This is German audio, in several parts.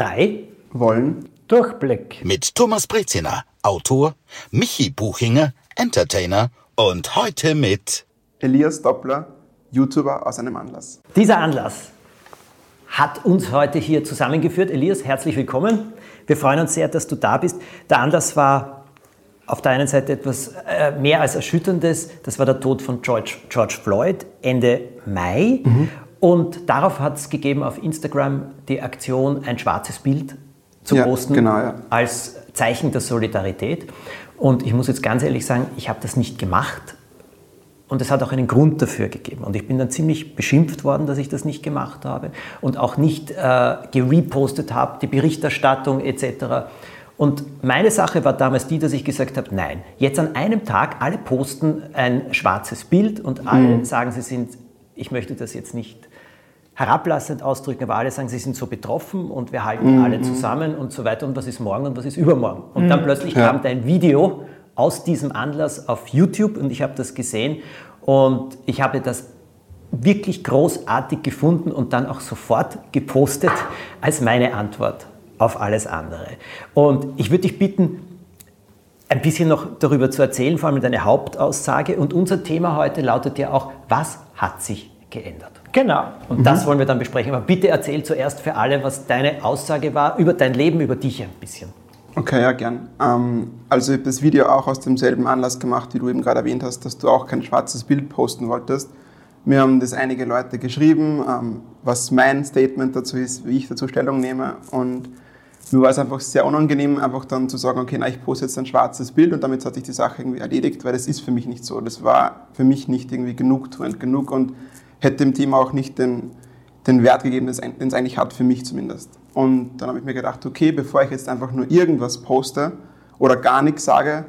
drei wollen Durchblick. Mit Thomas Breziner, Autor, Michi Buchinger, Entertainer und heute mit Elias Doppler, YouTuber aus einem Anlass. Dieser Anlass hat uns heute hier zusammengeführt. Elias, herzlich willkommen. Wir freuen uns sehr, dass du da bist. Der Anlass war auf der einen Seite etwas äh, mehr als Erschütterndes. Das war der Tod von George, George Floyd Ende Mai. Mhm. Und darauf hat es gegeben auf Instagram die Aktion, ein schwarzes Bild zu ja, posten genau, ja. als Zeichen der Solidarität. Und ich muss jetzt ganz ehrlich sagen, ich habe das nicht gemacht. Und es hat auch einen Grund dafür gegeben. Und ich bin dann ziemlich beschimpft worden, dass ich das nicht gemacht habe und auch nicht äh, gerepostet habe, die Berichterstattung etc. Und meine Sache war damals die, dass ich gesagt habe, nein, jetzt an einem Tag, alle posten ein schwarzes Bild und alle mhm. sagen, sie sind, ich möchte das jetzt nicht herablassend ausdrücken, aber alle sagen, sie sind so betroffen und wir halten mhm. alle zusammen und so weiter und was ist morgen und was ist übermorgen. Und mhm. dann plötzlich ja. kam dein Video aus diesem Anlass auf YouTube und ich habe das gesehen und ich habe das wirklich großartig gefunden und dann auch sofort gepostet als meine Antwort auf alles andere. Und ich würde dich bitten, ein bisschen noch darüber zu erzählen, vor allem deine Hauptaussage. Und unser Thema heute lautet ja auch, was hat sich geändert? Genau. Und mhm. das wollen wir dann besprechen. Aber bitte erzähl zuerst für alle, was deine Aussage war über dein Leben, über dich ein bisschen. Okay, ja, gern. Ähm, also ich habe das Video auch aus demselben Anlass gemacht, wie du eben gerade erwähnt hast, dass du auch kein schwarzes Bild posten wolltest. Mir haben das einige Leute geschrieben, ähm, was mein Statement dazu ist, wie ich dazu Stellung nehme. Und mir war es einfach sehr unangenehm, einfach dann zu sagen, okay, na, ich poste jetzt ein schwarzes Bild und damit hat sich die Sache irgendwie erledigt, weil das ist für mich nicht so. Das war für mich nicht irgendwie genugtuend genug und hätte dem Thema auch nicht den, den Wert gegeben, den es eigentlich hat, für mich zumindest. Und dann habe ich mir gedacht, okay, bevor ich jetzt einfach nur irgendwas poste oder gar nichts sage,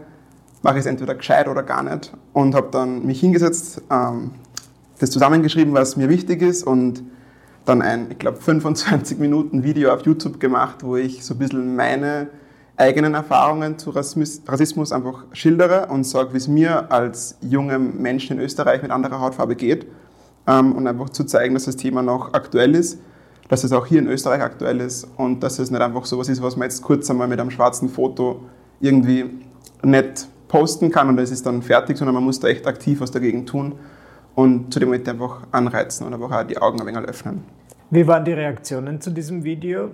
mache ich es entweder gescheit oder gar nicht. Und habe dann mich hingesetzt, ähm, das zusammengeschrieben, was mir wichtig ist und dann ein, ich glaube, 25 Minuten Video auf YouTube gemacht, wo ich so ein bisschen meine eigenen Erfahrungen zu Rassismus einfach schildere und sage, wie es mir als jungem Menschen in Österreich mit anderer Hautfarbe geht ähm, und einfach zu zeigen, dass das Thema noch aktuell ist, dass es auch hier in Österreich aktuell ist und dass es nicht einfach so was ist, was man jetzt kurz einmal mit einem schwarzen Foto irgendwie nett posten kann und es ist dann fertig, sondern man muss da echt aktiv was dagegen tun und zudem möchte ich einfach anreizen und einfach auch die Augen ein wenig öffnen. Wie waren die Reaktionen zu diesem Video?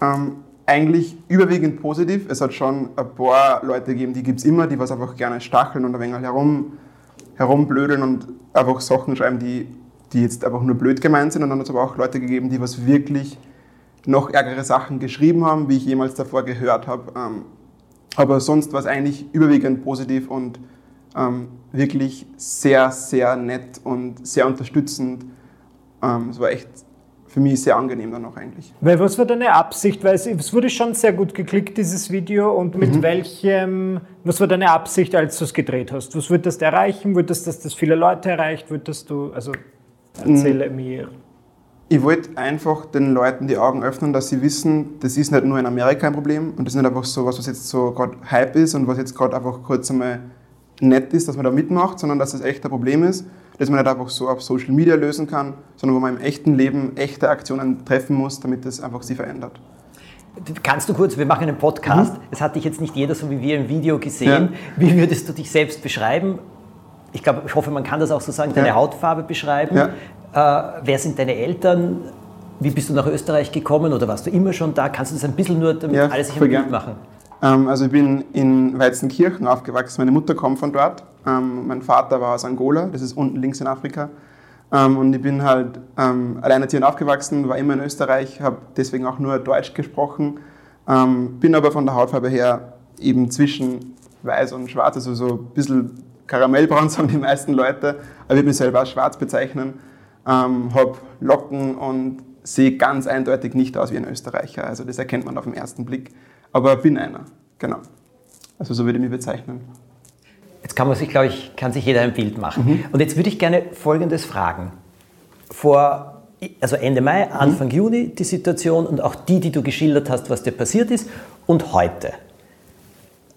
Ähm, eigentlich überwiegend positiv. Es hat schon ein paar Leute gegeben, die gibt es immer, die was einfach gerne stacheln und ein wenig herum, herumblödeln und einfach Sachen schreiben, die die jetzt einfach nur blöd gemeint sind. Und dann hat es aber auch Leute gegeben, die was wirklich noch ärgere Sachen geschrieben haben, wie ich jemals davor gehört habe. Ähm, aber sonst war es eigentlich überwiegend positiv und ähm, wirklich sehr, sehr nett und sehr unterstützend. Ähm, es war echt für mich sehr angenehm dann auch eigentlich. Weil was war deine Absicht? Weil es, es wurde schon sehr gut geklickt, dieses Video. Und mit mhm. welchem, was war deine Absicht, als du es gedreht hast? Was würdest du erreichen? Würdest du, dass das viele Leute erreicht? Würdest du, also Erzähle mm. mir. Ich wollte einfach den Leuten die Augen öffnen, dass sie wissen, das ist nicht nur in Amerika ein Problem und das ist nicht einfach so was, was jetzt so gerade Hype ist und was jetzt gerade einfach kurz einmal nett ist, dass man da mitmacht, sondern dass es echt ein Problem ist, das man nicht einfach so auf Social Media lösen kann, sondern wo man im echten Leben echte Aktionen treffen muss, damit das einfach sie verändert. Kannst du kurz, wir machen einen Podcast, mhm. es hat dich jetzt nicht jeder so wie wir im Video gesehen. Ja. Wie würdest du dich selbst beschreiben ich glaube, ich hoffe, man kann das auch so sagen, deine ja. Hautfarbe beschreiben. Ja. Äh, wer sind deine Eltern? Wie bist du nach Österreich gekommen oder warst du immer schon da? Kannst du das ein bisschen nur, damit ja, alle sich ein Bild machen? Ähm, also ich bin in Weizenkirchen aufgewachsen. Meine Mutter kommt von dort. Ähm, mein Vater war aus Angola, das ist unten links in Afrika. Ähm, und ich bin halt ähm, alleinerziehend aufgewachsen, war immer in Österreich, habe deswegen auch nur Deutsch gesprochen. Ähm, bin aber von der Hautfarbe her eben zwischen weiß und schwarz, also so ein bisschen Karamellbraun sagen die meisten Leute, aber ich würde mich selber als schwarz bezeichnen, ähm, habe Locken und sehe ganz eindeutig nicht aus wie ein Österreicher. Also das erkennt man auf den ersten Blick. Aber bin einer, genau. Also so würde ich mich bezeichnen. Jetzt kann man sich, glaube ich, kann sich jeder ein Bild machen. Mhm. Und jetzt würde ich gerne Folgendes fragen. Vor, also Ende Mai, mhm. Anfang mhm. Juni die Situation und auch die, die du geschildert hast, was dir passiert ist und heute.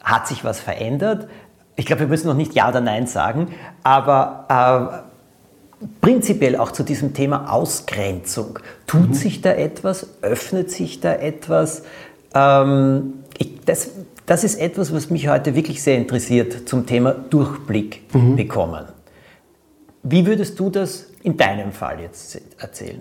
Hat sich was verändert? Ich glaube, wir müssen noch nicht Ja oder Nein sagen, aber prinzipiell auch zu diesem Thema Ausgrenzung. Tut mhm. sich da etwas? Öffnet sich da etwas? Ähm, ich, das, das ist etwas, was mich heute wirklich sehr interessiert zum Thema Durchblick mhm. bekommen. Wie würdest du das in deinem Fall jetzt erzählen?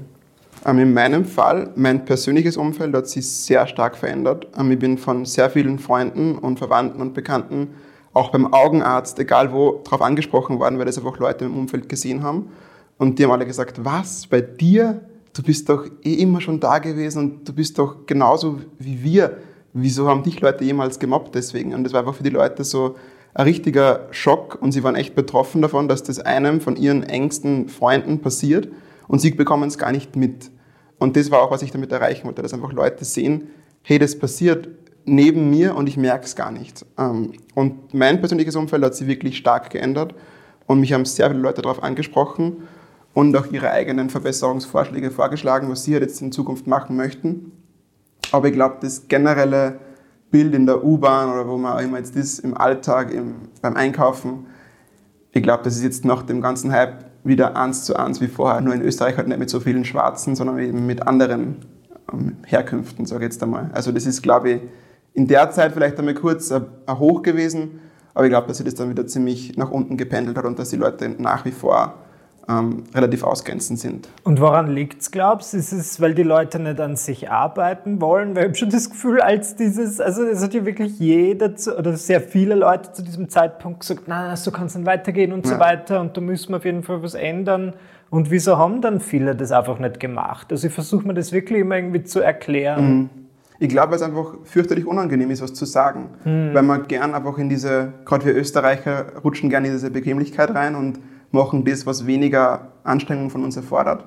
Ähm, in meinem Fall, mein persönliches Umfeld hat sich sehr stark verändert. Ähm, ich bin von sehr vielen Freunden und Verwandten und Bekannten, auch beim Augenarzt, egal wo, darauf angesprochen worden, weil das einfach Leute im Umfeld gesehen haben. Und die haben alle gesagt, was, bei dir? Du bist doch eh immer schon da gewesen und du bist doch genauso wie wir. Wieso haben dich Leute jemals gemobbt deswegen? Und das war einfach für die Leute so ein richtiger Schock und sie waren echt betroffen davon, dass das einem von ihren engsten Freunden passiert und sie bekommen es gar nicht mit. Und das war auch, was ich damit erreichen wollte, dass einfach Leute sehen, hey, das passiert neben mir und ich merke es gar nicht. Ähm, und mein persönliches Umfeld hat sich wirklich stark geändert und mich haben sehr viele Leute darauf angesprochen und auch ihre eigenen Verbesserungsvorschläge vorgeschlagen, was sie halt jetzt in Zukunft machen möchten. Aber ich glaube, das generelle Bild in der U-Bahn oder wo man auch immer jetzt ist, im Alltag, im, beim Einkaufen, ich glaube, das ist jetzt nach dem ganzen Hype wieder eins zu eins wie vorher, nur in Österreich halt nicht mit so vielen Schwarzen, sondern eben mit anderen ähm, Herkünften, sage ich jetzt einmal. Also das ist, glaube ich, in der Zeit vielleicht einmal kurz ein, Hoch gewesen, aber ich glaube, dass sich das dann wieder ziemlich nach unten gependelt hat und dass die Leute nach wie vor ähm, relativ ausgrenzend sind. Und woran liegt es, glaubst du? Ist es, weil die Leute nicht an sich arbeiten wollen? Weil ich habe schon das Gefühl, als dieses, also es hat ja wirklich jeder zu, oder sehr viele Leute zu diesem Zeitpunkt gesagt, na, so kann es nicht weitergehen und ja. so weiter und da müssen wir auf jeden Fall was ändern. Und wieso haben dann viele das einfach nicht gemacht? Also ich versuche mir das wirklich immer irgendwie zu erklären. Mhm. Ich glaube, weil es einfach fürchterlich unangenehm ist, was zu sagen. Mhm. Weil man gern einfach in diese, gerade wir Österreicher rutschen gerne in diese Bequemlichkeit rein und machen das, was weniger Anstrengung von uns erfordert.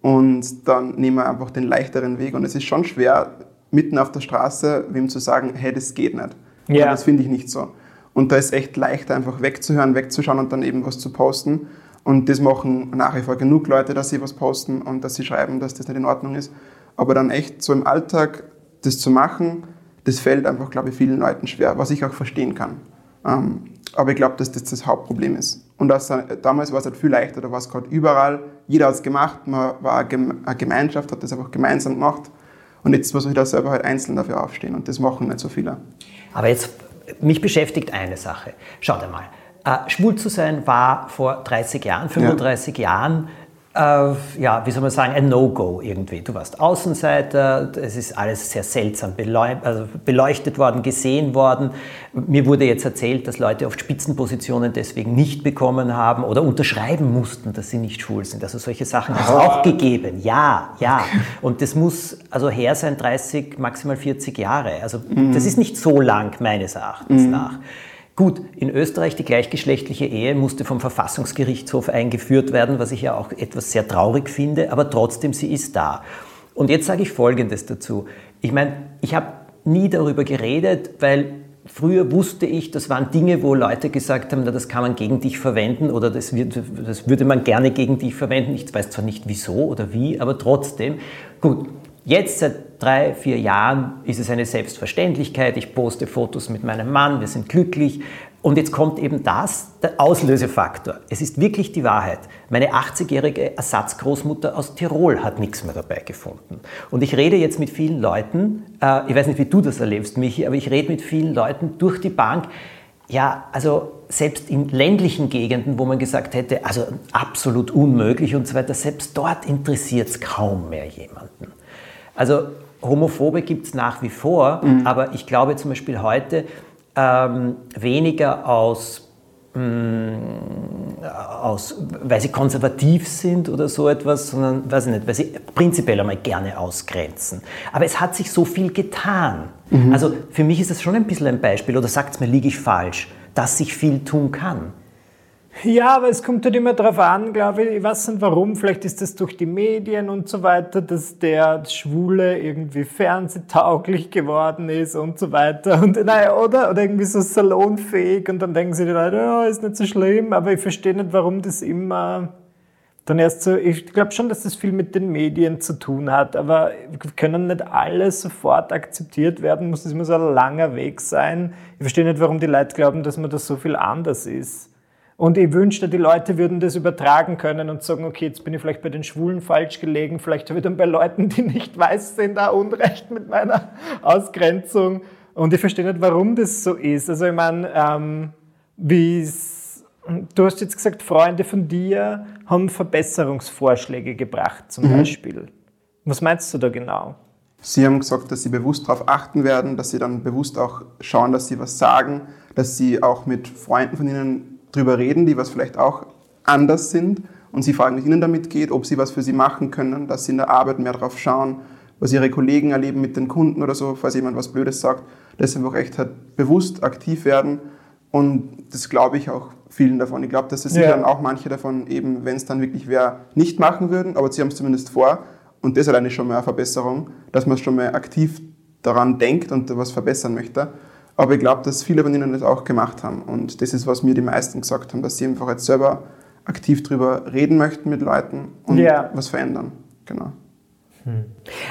Und dann nehmen wir einfach den leichteren Weg. Und es ist schon schwer, mitten auf der Straße wem zu sagen, hey, das geht nicht. Ja. Das finde ich nicht so. Und da ist echt leichter, einfach wegzuhören, wegzuschauen und dann eben was zu posten. Und das machen nach wie vor genug Leute, dass sie was posten und dass sie schreiben, dass das nicht in Ordnung ist. Aber dann echt so im Alltag das zu machen, das fällt einfach, glaube ich, vielen Leuten schwer, was ich auch verstehen kann. Ähm, aber ich glaube, dass das das Hauptproblem ist. Und das, damals war es halt viel leichter, da war es gerade überall. Jeder hat es gemacht, man war eine Gemeinschaft, hat das einfach gemeinsam gemacht. Und jetzt muss ich da selber halt einzeln dafür aufstehen und das machen nicht so viele. Aber jetzt, mich beschäftigt eine Sache. Schau dir mal. Äh, schwul zu sein war vor 30 Jahren, 35 ja. Jahren äh, ja, wie soll man sagen, ein No-Go irgendwie. Du warst Außenseiter, es ist alles sehr seltsam also beleuchtet worden, gesehen worden. Mir wurde jetzt erzählt, dass Leute oft Spitzenpositionen deswegen nicht bekommen haben oder unterschreiben mussten, dass sie nicht schwul sind. Also solche Sachen hat es auch gegeben. Ja, ja. Und das muss also her sein 30, maximal 40 Jahre. Also mhm. das ist nicht so lang meines Erachtens mhm. nach. Gut, in Österreich die gleichgeschlechtliche Ehe musste vom Verfassungsgerichtshof eingeführt werden, was ich ja auch etwas sehr traurig finde, aber trotzdem, sie ist da. Und jetzt sage ich Folgendes dazu. Ich meine, ich habe nie darüber geredet, weil früher wusste ich, das waren Dinge, wo Leute gesagt haben, na, das kann man gegen dich verwenden oder das, wird, das würde man gerne gegen dich verwenden. Ich weiß zwar nicht wieso oder wie, aber trotzdem. Gut, Jetzt seit drei, vier Jahren ist es eine Selbstverständlichkeit. Ich poste Fotos mit meinem Mann, wir sind glücklich. Und jetzt kommt eben das, der Auslösefaktor. Es ist wirklich die Wahrheit. Meine 80-jährige Ersatzgroßmutter aus Tirol hat nichts mehr dabei gefunden. Und ich rede jetzt mit vielen Leuten, äh, ich weiß nicht, wie du das erlebst, Michi, aber ich rede mit vielen Leuten durch die Bank. Ja, also selbst in ländlichen Gegenden, wo man gesagt hätte, also absolut unmöglich und so weiter, selbst dort interessiert es kaum mehr jemanden. Also Homophobe gibt es nach wie vor, mhm. aber ich glaube zum Beispiel heute ähm, weniger aus, mh, mm, aus, weil sie konservativ sind oder so etwas, sondern, weiß ich nicht, weil sie prinzipiell einmal gerne ausgrenzen. Aber es hat sich so viel getan. Mhm. Also für mich ist das schon ein bisschen ein Beispiel, oder sagt es mir, liege ich falsch, dass sich viel tun kann. Ja, aber es kommt halt immer darauf an, glaube ich, ich weiß nicht warum, vielleicht ist das durch die Medien und so weiter, dass der Schwule irgendwie fernsehtauglich geworden ist und so weiter. Und naja, oder? Oder irgendwie so salonfähig und dann denken sie die Leute, ja, ist nicht so schlimm, aber ich verstehe nicht, warum das immer dann erst so, ich glaube schon, dass das viel mit den Medien zu tun hat, aber können nicht alle sofort akzeptiert werden, muss das immer so ein langer Weg sein. Ich verstehe nicht, warum die Leute glauben, dass man das so viel anders ist. Und ich wünschte, die Leute würden das übertragen können und sagen, okay, jetzt bin ich vielleicht bei den Schwulen falsch gelegen, vielleicht habe ich dann bei Leuten, die nicht weiß sind, da Unrecht mit meiner Ausgrenzung. Und ich verstehe nicht, warum das so ist. Also ich meine, ähm, wie du hast jetzt gesagt, Freunde von dir haben Verbesserungsvorschläge gebracht zum mhm. Beispiel. Was meinst du da genau? Sie haben gesagt, dass Sie bewusst darauf achten werden, dass Sie dann bewusst auch schauen, dass Sie was sagen, dass Sie auch mit Freunden von Ihnen drüber reden, die was vielleicht auch anders sind und sie fragen, wie es ihnen damit geht, ob sie was für sie machen können, dass sie in der Arbeit mehr drauf schauen, was ihre Kollegen erleben mit den Kunden oder so, falls jemand was Blödes sagt, dass sie einfach echt halt bewusst aktiv werden und das glaube ich auch vielen davon. Ich glaube, dass es ja. dann auch manche davon eben, wenn es dann wirklich wer nicht machen würden, aber sie haben es zumindest vor und das ist alleine schon mal eine Verbesserung, dass man schon mal aktiv daran denkt und was verbessern möchte. Aber ich glaube, dass viele von ihnen das auch gemacht haben. Und das ist, was mir die meisten gesagt haben, dass sie einfach jetzt selber aktiv drüber reden möchten mit Leuten und ja. was verändern. Genau. Hm.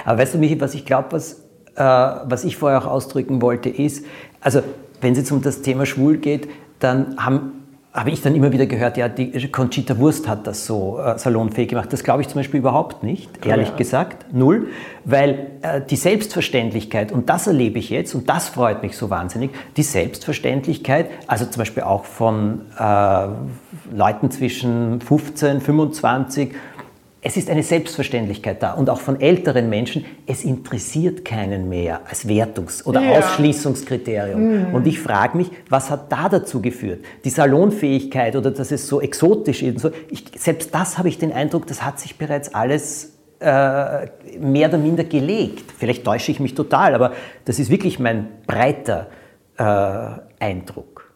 Aber weißt du, Michi, was ich glaube, was, äh, was ich vorher auch ausdrücken wollte, ist, also wenn es jetzt um das Thema schwul geht, dann haben habe ich dann immer wieder gehört, ja, die Conchita Wurst hat das so äh, salonfähig gemacht. Das glaube ich zum Beispiel überhaupt nicht, Klar, ehrlich ja. gesagt, null, weil äh, die Selbstverständlichkeit, und das erlebe ich jetzt, und das freut mich so wahnsinnig, die Selbstverständlichkeit, also zum Beispiel auch von äh, Leuten zwischen 15, 25, es ist eine Selbstverständlichkeit da und auch von älteren Menschen, es interessiert keinen mehr als Wertungs- oder ja. Ausschließungskriterium. Mhm. Und ich frage mich, was hat da dazu geführt? Die Salonfähigkeit oder dass es so exotisch ist. So, ich, selbst das habe ich den Eindruck, das hat sich bereits alles äh, mehr oder minder gelegt. Vielleicht täusche ich mich total, aber das ist wirklich mein breiter äh, Eindruck.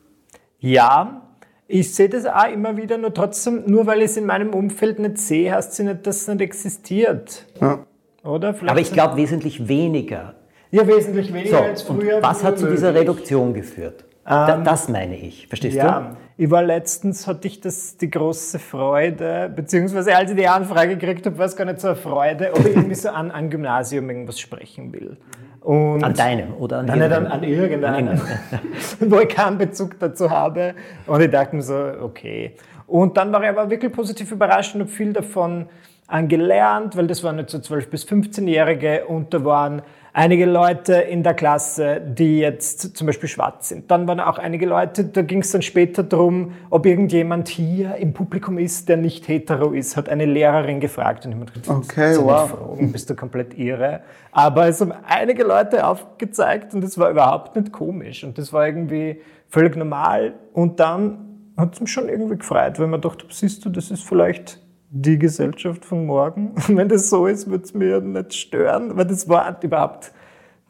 Ja, ich sehe das auch immer wieder, nur trotzdem, nur weil ich es in meinem Umfeld nicht sehe, heißt es nicht, dass es nicht existiert. Ja. Oder? Vielleicht Aber ich glaube wesentlich weniger. Ja, wesentlich weniger so, als früher. was hat zu dieser Reduktion geführt? Ähm, das meine ich, verstehst ja, du? Ich war letztens, hatte ich das, die große Freude, beziehungsweise als ich die Anfrage gekriegt habe, war es gar nicht so eine Freude, ob ich irgendwie so an ein Gymnasium irgendwas sprechen will. Und an deinem oder an, nein, nicht an, an irgendeinem, wo ich keinen Bezug dazu habe. Und ich dachte mir so, okay. Und dann war ich aber wirklich positiv überrascht und habe viel davon angelernt, weil das waren jetzt so 12- bis 15-Jährige und da waren einige Leute in der Klasse, die jetzt zum Beispiel schwarz sind. Dann waren auch einige Leute, da ging es dann später darum, ob irgendjemand hier im Publikum ist, der nicht hetero ist, hat eine Lehrerin gefragt und jemand gesagt, okay, wow. Fragen, bist du komplett irre? Aber es haben einige Leute aufgezeigt und es war überhaupt nicht komisch und das war irgendwie völlig normal und dann hat es mich schon irgendwie gefreut, weil man dachte, siehst du, das ist vielleicht die Gesellschaft von morgen. Wenn das so ist, würde es mir nicht stören, weil das war überhaupt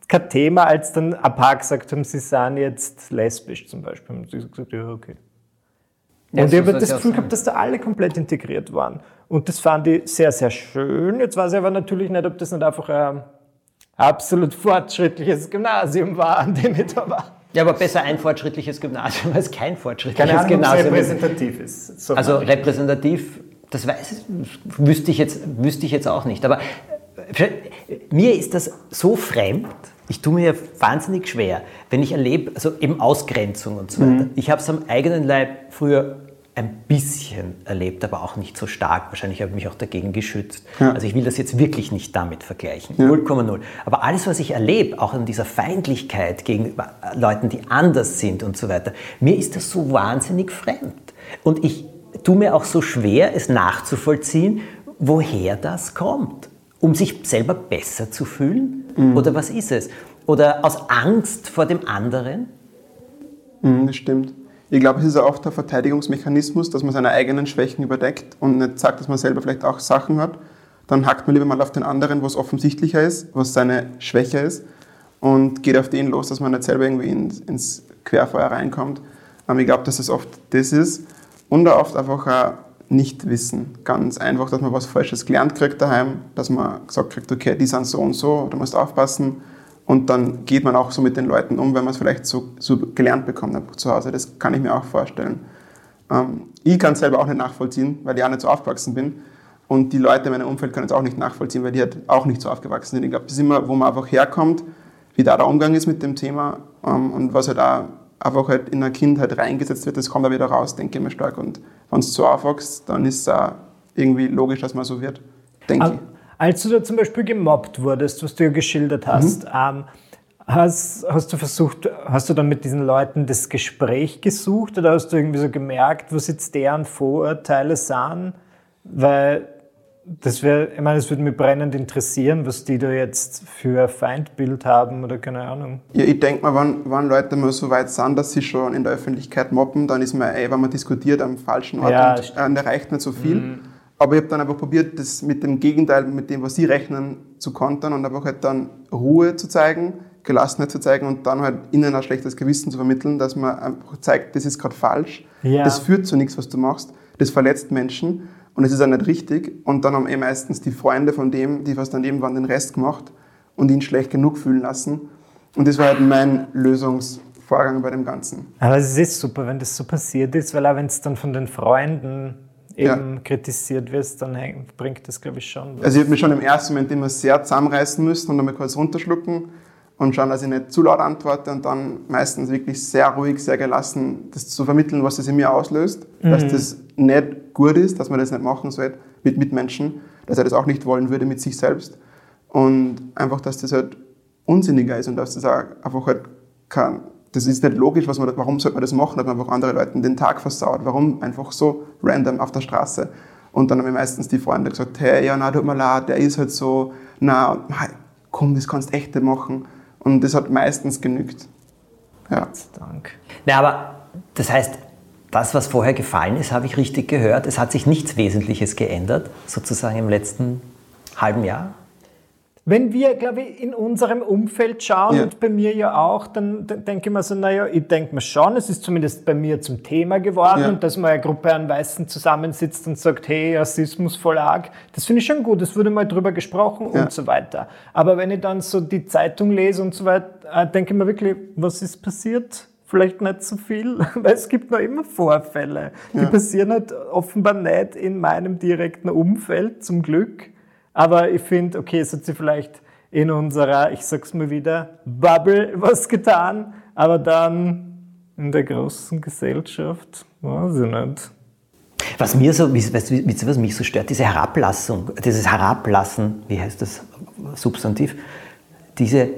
kein Thema, als dann ein paar gesagt haben, sie sind jetzt lesbisch zum Beispiel. Und sie gesagt, ja, okay. Ja, und ich habe das Gefühl gehabt, dass da alle komplett integriert waren. Und das fand ich sehr, sehr schön. Jetzt weiß ich aber natürlich nicht, ob das nicht einfach ein absolut fortschrittliches Gymnasium war, an dem ich da war. Ja, aber besser ein fortschrittliches Gymnasium als kein fortschrittliches Keine Ahnung, Gymnasium. repräsentativ ist. So also repräsentativ das weiß, wüsste, ich jetzt, wüsste ich jetzt auch nicht. Aber äh, mir ist das so fremd. Ich tue mir wahnsinnig schwer, wenn ich erlebe, also eben Ausgrenzung und so weiter. Mhm. Ich habe es am eigenen Leib früher ein bisschen erlebt, aber auch nicht so stark. Wahrscheinlich habe ich mich auch dagegen geschützt. Ja. Also ich will das jetzt wirklich nicht damit vergleichen. 0,0. Ja. Aber alles, was ich erlebe, auch in dieser Feindlichkeit gegenüber Leuten, die anders sind und so weiter, mir ist das so wahnsinnig fremd. Und ich tue mir auch so schwer, es nachzuvollziehen, woher das kommt. Um sich selber besser zu fühlen? Mhm. Oder was ist es? Oder aus Angst vor dem anderen? Mhm, das stimmt. Ich glaube, es ist oft der Verteidigungsmechanismus, dass man seine eigenen Schwächen überdeckt und nicht sagt, dass man selber vielleicht auch Sachen hat. Dann hackt man lieber mal auf den anderen, was offensichtlicher ist, was seine Schwäche ist und geht auf den los, dass man nicht selber irgendwie ins, ins Querfeuer reinkommt. Aber ich glaube, dass es oft das ist. Und oft einfach auch nicht wissen. Ganz einfach, dass man was Falsches gelernt kriegt daheim, dass man gesagt kriegt, okay, die sind so und so, du musst aufpassen. Und dann geht man auch so mit den Leuten um, wenn man es vielleicht so, so gelernt bekommt zu Hause. Das kann ich mir auch vorstellen. Ähm, ich kann es selber auch nicht nachvollziehen, weil ich auch nicht so aufgewachsen bin. Und die Leute in meinem Umfeld können es auch nicht nachvollziehen, weil die halt auch nicht so aufgewachsen sind. Ich glaube, das ist immer, wo man einfach herkommt, wie da der Umgang ist mit dem Thema ähm, und was halt auch einfach halt in der Kindheit reingesetzt wird, das kommt da wieder raus, denke ich mir stark. Und wenn es so aufwächst, dann ist es auch irgendwie logisch, dass man so wird, denke ich. Als du da zum Beispiel gemobbt wurdest, was du ja geschildert hast, mhm. ähm, hast, hast du versucht, hast du dann mit diesen Leuten das Gespräch gesucht oder hast du irgendwie so gemerkt, was jetzt deren Vorurteile sind? Weil das wäre, ich meine, es würde mich brennend interessieren, was die da jetzt für Feindbild haben oder keine Ahnung. Ja, ich denke mal, wenn, wenn Leute mal so weit sind, dass sie schon in der Öffentlichkeit mobben, dann ist man, ey, wenn man diskutiert am falschen Ort ja, und äh, erreicht nicht so viel. Mhm. Aber ich habe dann einfach probiert, das mit dem Gegenteil, mit dem, was sie rechnen, zu kontern und einfach halt dann Ruhe zu zeigen, Gelassenheit zu zeigen und dann halt ihnen ein schlechtes Gewissen zu vermitteln, dass man einfach zeigt, das ist gerade falsch, ja. das führt zu nichts, was du machst, das verletzt Menschen und es ist auch nicht richtig. Und dann haben eh meistens die Freunde von dem, die fast daneben waren, den Rest gemacht und ihn schlecht genug fühlen lassen. Und das war halt mein Lösungsvorgang bei dem Ganzen. Aber es ist super, wenn das so passiert ist, weil auch wenn es dann von den Freunden eben ja. kritisiert wirst, dann bringt das, glaube ich, schon was. Also ich habe mich schon im ersten Moment immer sehr zusammenreißen müssen und dann mal kurz runterschlucken und schauen, dass ich nicht zu laut antworte und dann meistens wirklich sehr ruhig, sehr gelassen das zu vermitteln, was das in mir auslöst, mhm. dass das nicht gut ist, dass man das nicht machen sollte mit Mitmenschen, dass er das auch nicht wollen würde mit sich selbst und einfach, dass das halt unsinniger ist und dass das auch einfach halt kann. Das ist nicht logisch, was man, warum sollte man das machen, dass man einfach andere Leuten den Tag versaut. Warum einfach so random auf der Straße? Und dann haben mir meistens die Freunde gesagt, hey, ja, na, tut mir leid, der ist halt so, na, komm, das kannst du echt machen. Und das hat meistens genügt. Ja. Dank. Na, aber das heißt, das, was vorher gefallen ist, habe ich richtig gehört. Es hat sich nichts Wesentliches geändert, sozusagen im letzten halben Jahr. Wenn wir, glaube ich, in unserem Umfeld schauen ja. und bei mir ja auch, dann, dann denke ich mir so, naja, ich denke mir schon, es ist zumindest bei mir zum Thema geworden, ja. dass man eine Gruppe an Weißen zusammensitzt und sagt, hey, Rassismus voll arg, das finde ich schon gut, es wurde mal drüber gesprochen ja. und so weiter. Aber wenn ich dann so die Zeitung lese und so weiter, äh, denke ich mir wirklich, was ist passiert? Vielleicht nicht so viel, weil es gibt noch immer Vorfälle. Die passieren halt offenbar nicht in meinem direkten Umfeld, zum Glück. Aber ich finde, okay, es hat sich vielleicht in unserer, ich sag's mal wieder, Bubble was getan, aber dann in der großen Gesellschaft, weiß ich nicht. Was mir so, weißt du, was mich so stört, diese Herablassung, dieses Herablassen, wie heißt das Substantiv, diese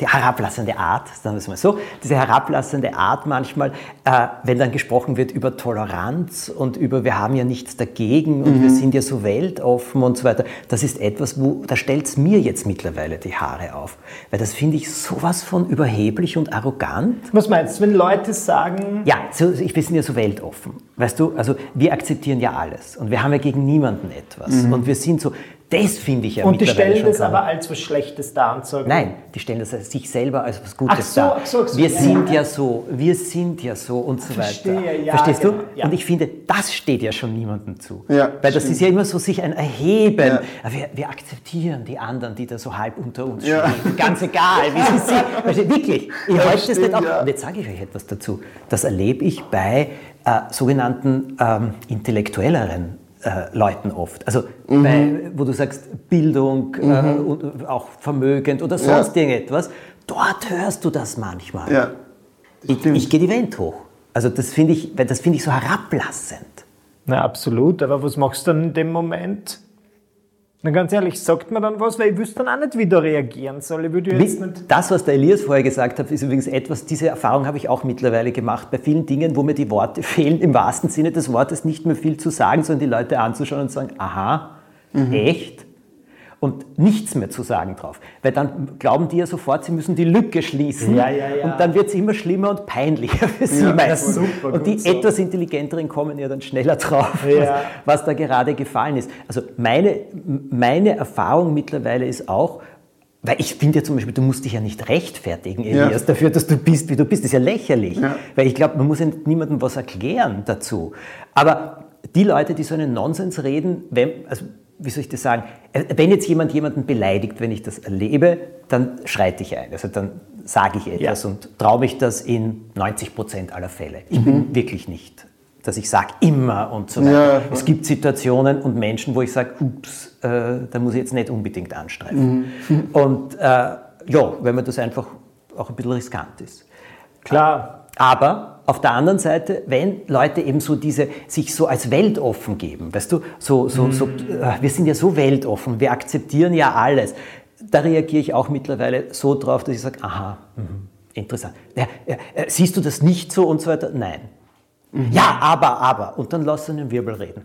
die herablassende Art, sagen wir es mal so, diese herablassende Art manchmal, äh, wenn dann gesprochen wird über Toleranz und über wir haben ja nichts dagegen und mhm. wir sind ja so weltoffen und so weiter, das ist etwas, wo, da stellt es mir jetzt mittlerweile die Haare auf. Weil das finde ich sowas von überheblich und arrogant. Was meinst du, wenn Leute sagen... Ja, so, ich, wir sind ja so weltoffen. Weißt du, also wir akzeptieren ja alles und wir haben ja gegen niemanden etwas. Mhm. Und wir sind so, das finde ich ja Und die stellen das aber als was Schlechtes dar und sagen. Nein, die stellen das als sich selber als was Gutes ach so, dar. Ach so, ach so, wir ja, sind ja, ja, so, wir sind ja so und so Verstehe, weiter. Ja, Verstehst genau, du? Ja. Und ich finde, das steht ja schon niemandem zu. Ja, Weil das stimmt. ist ja immer so sich ein Erheben. Ja. Wir, wir, akzeptieren die anderen, die da so halb unter uns stehen. Ganz egal, wie sie sind. Wirklich, ich halte das nicht auf. Und jetzt sage ich euch etwas dazu. Das erlebe ich bei äh, sogenannten ähm, intellektuelleren äh, Leuten oft. Also, mhm. bei, wo du sagst Bildung, äh, mhm. äh, und auch vermögend oder sonst ja. irgendetwas, dort hörst du das manchmal. Ja, das ich, ich gehe die Welt hoch. Also das finde ich, das find ich so herablassend. Na absolut, aber was machst du dann in dem Moment? Na ganz ehrlich, sagt man dann was, weil ich wüsste dann auch nicht, wie da reagieren soll. Ich würde jetzt nicht das, was der Elias vorher gesagt hat, ist übrigens etwas, diese Erfahrung habe ich auch mittlerweile gemacht, bei vielen Dingen, wo mir die Worte fehlen, im wahrsten Sinne des Wortes nicht mehr viel zu sagen, sondern die Leute anzuschauen und sagen, aha, mhm. echt? Und nichts mehr zu sagen drauf. Weil dann glauben die ja sofort, sie müssen die Lücke schließen. Ja, ja, ja. Und dann wird es immer schlimmer und peinlicher für sie meistens. Super, und die so. etwas intelligenteren kommen ja dann schneller drauf, was, was, da gerade gefallen ist. Also meine, meine Erfahrung mittlerweile ist auch, weil ich finde ja zum Beispiel, du musst dich ja nicht rechtfertigen, Elias, ja. dafür, dass du bist, wie du bist. Das ist ja lächerlich. Ja. Weil ich glaube, man muss ja niemandem was erklären dazu. Aber die Leute, die so einen Nonsens reden, wenn, also wie soll ich das sagen, wenn jetzt jemand jemanden beleidigt, wenn ich das erlebe, dann schreite ich ein. Also dann sage ich etwas ja. und traue mich das in 90 Prozent aller Fälle. Ich mhm. bin wirklich nicht, dass ich sage immer und so weiter. Ja. Es gibt Situationen und Menschen, wo ich sage, ups, äh, da muss ich jetzt nicht unbedingt anstreifen. Mhm. Und äh, ja, wenn man das einfach auch ein bisschen riskant ist. Klar, aber auf der anderen Seite, wenn Leute eben so diese, sich so als weltoffen geben, weißt du, so, so, so, äh, wir sind ja so weltoffen, wir akzeptieren ja alles. Da reagiere ich auch mittlerweile so drauf, dass ich sage, aha, mh, interessant. Ja, äh, siehst du das nicht so und so weiter? Nein. Ja, aber, aber. Und dann lass einen Wirbel reden.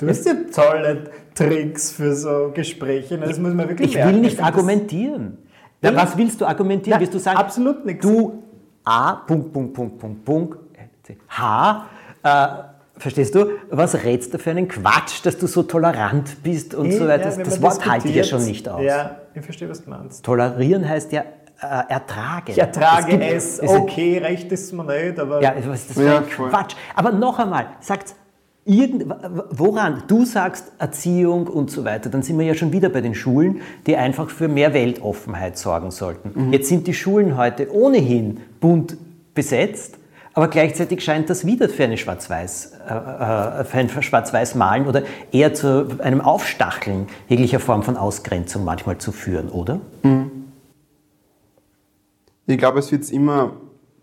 Du hast ja tolle Tricks für so Gespräche. Das muss man wirklich Ich merken. will nicht argumentieren. Ja, was willst du argumentieren? Na, Willst du sagen, absolut nichts. du A, Punkt, Punkt, Punkt, Punkt, Punkt, H, äh, verstehst du, was rätst du für einen Quatsch, dass du so tolerant bist und so weiter? Ja, das Wort halte ich ja schon nicht aus. Ja, ich verstehe, was du meinst. Tolerieren heißt ja äh, ertragen. Ich ertrage gibt- es, es- okay, recht ist mir nicht, aber Ja, was ist das für Ja, ein voll. Quatsch? Aber noch einmal, sagt irgend, woran? Du sagst Erziehung und so weiter, dann sind wir ja schon wieder bei den Schulen, die einfach für mehr Weltoffenheit sorgen sollten. Jetzt sind die Schulen heute ohnehin bunt besetzt, aber gleichzeitig scheint das wieder für eine Schwarz-Weiß, äh, äh, für ein Schwarz-Weiß-Malen oder eher zu einem Aufstacheln jeglicher Form von Ausgrenzung manchmal zu führen, oder? Ich glaube, es wird es immer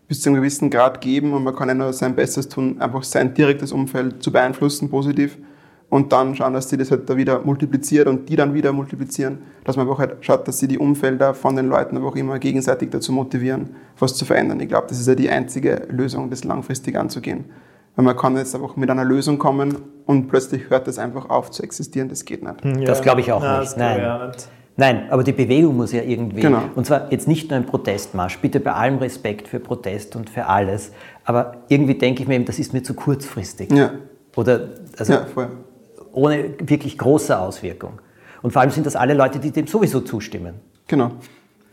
bis zu einem gewissen Grad geben und man kann ja nur sein Bestes tun, einfach sein direktes Umfeld zu beeinflussen, positiv. Und dann schauen, dass sie das halt da wieder multipliziert und die dann wieder multiplizieren. Dass man einfach halt schaut, dass sie die Umfelder von den Leuten einfach immer gegenseitig dazu motivieren, was zu verändern. Ich glaube, das ist ja die einzige Lösung, das langfristig anzugehen. Weil man kann jetzt einfach mit einer Lösung kommen und plötzlich hört das einfach auf zu existieren. Das geht nicht. Das glaube ich auch Nein, nicht. Nein. Nein, aber die Bewegung muss ja irgendwie, Genau. und zwar jetzt nicht nur ein Protestmarsch, bitte bei allem Respekt für Protest und für alles, aber irgendwie denke ich mir eben, das ist mir zu kurzfristig. Ja, Oder also ja voll. ohne wirklich große Auswirkung. Und vor allem sind das alle Leute, die dem sowieso zustimmen. Genau.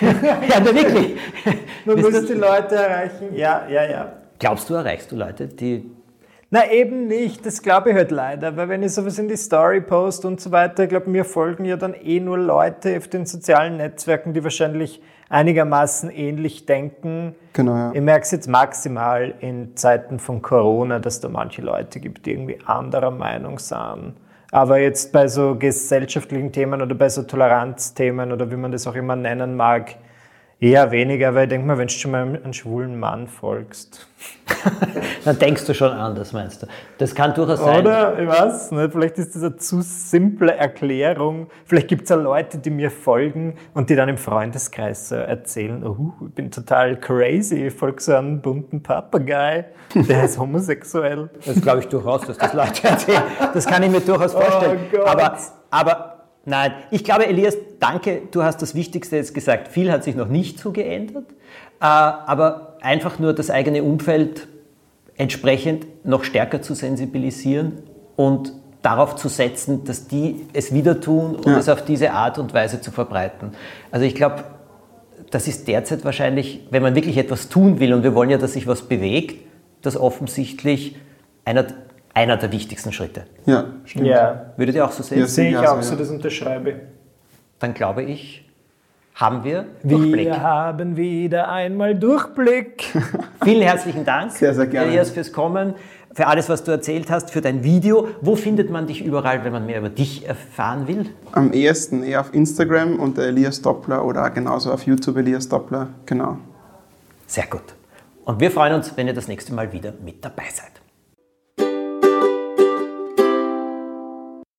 ja, na wirklich. Man muss das- die Leute erreichen. Ja, ja, ja. Glaubst du, erreichst du Leute, die Na eben nicht, das glaube ich halt leider, weil wenn ich sowas in die Story post und so weiter, ich glaube, mir folgen ja dann eh nur Leute auf den sozialen Netzwerken, die wahrscheinlich einigermaßen ähnlich denken. Genau, ja. Ich merke es jetzt maximal in Zeiten von Corona, dass da manche Leute gibt, die irgendwie anderer Meinung sind. Aber jetzt bei so gesellschaftlichen Themen oder bei so Toleranzthemen oder wie man das auch immer nennen mag, eher weniger, weil ich denke mal, wenn du schon mal einem schwulen Mann folgst. Dann denkst du schon anders, meinst du? Das kann durchaus sein. Oder, ich weiß nicht, vielleicht ist das eine zu simple Erklärung. Vielleicht gibt es ja Leute, die mir folgen und die dann im Freundeskreis so erzählen, oh, ich bin total crazy, ich folge so einem bunten Papagei, der ist homosexuell. Das glaube ich durchaus, dass das Leute erzählen. Das kann ich mir durchaus vorstellen. Oh Gott. aber, aber nein, ich glaube, Elias, danke, du hast das Wichtigste jetzt gesagt. Viel hat sich noch nicht so geändert, äh, aber einfach nur das eigene Umfeld entsprechend noch stärker zu sensibilisieren und darauf zu setzen, dass die es wieder tun und Ja. es auf diese Art und Weise zu verbreiten. Also ich glaube, das ist derzeit wahrscheinlich, wenn man wirklich etwas tun will und wir wollen ja, dass sich was bewegt, das offensichtlich einer, einer der wichtigsten Schritte. Ja, stimmt. Ja, Würdet ihr auch so sehen? Ja, sehe ich auch so, ja. das unterschreibe ich. Dann glaube ich, haben wir Durchblick. Wir haben wieder einmal Durchblick. Vielen herzlichen Dank, Sehr, sehr gerne. Elias, fürs Kommen, für alles, was du erzählt hast, für dein Video. Wo findet man dich überall, wenn man mehr über dich erfahren will? Am ehesten eher auf Instagram unter Elias Doppler oder auch genauso auf YouTube Elias Doppler. Genau. Sehr gut. Und wir freuen uns, wenn ihr das nächste Mal wieder mit dabei seid.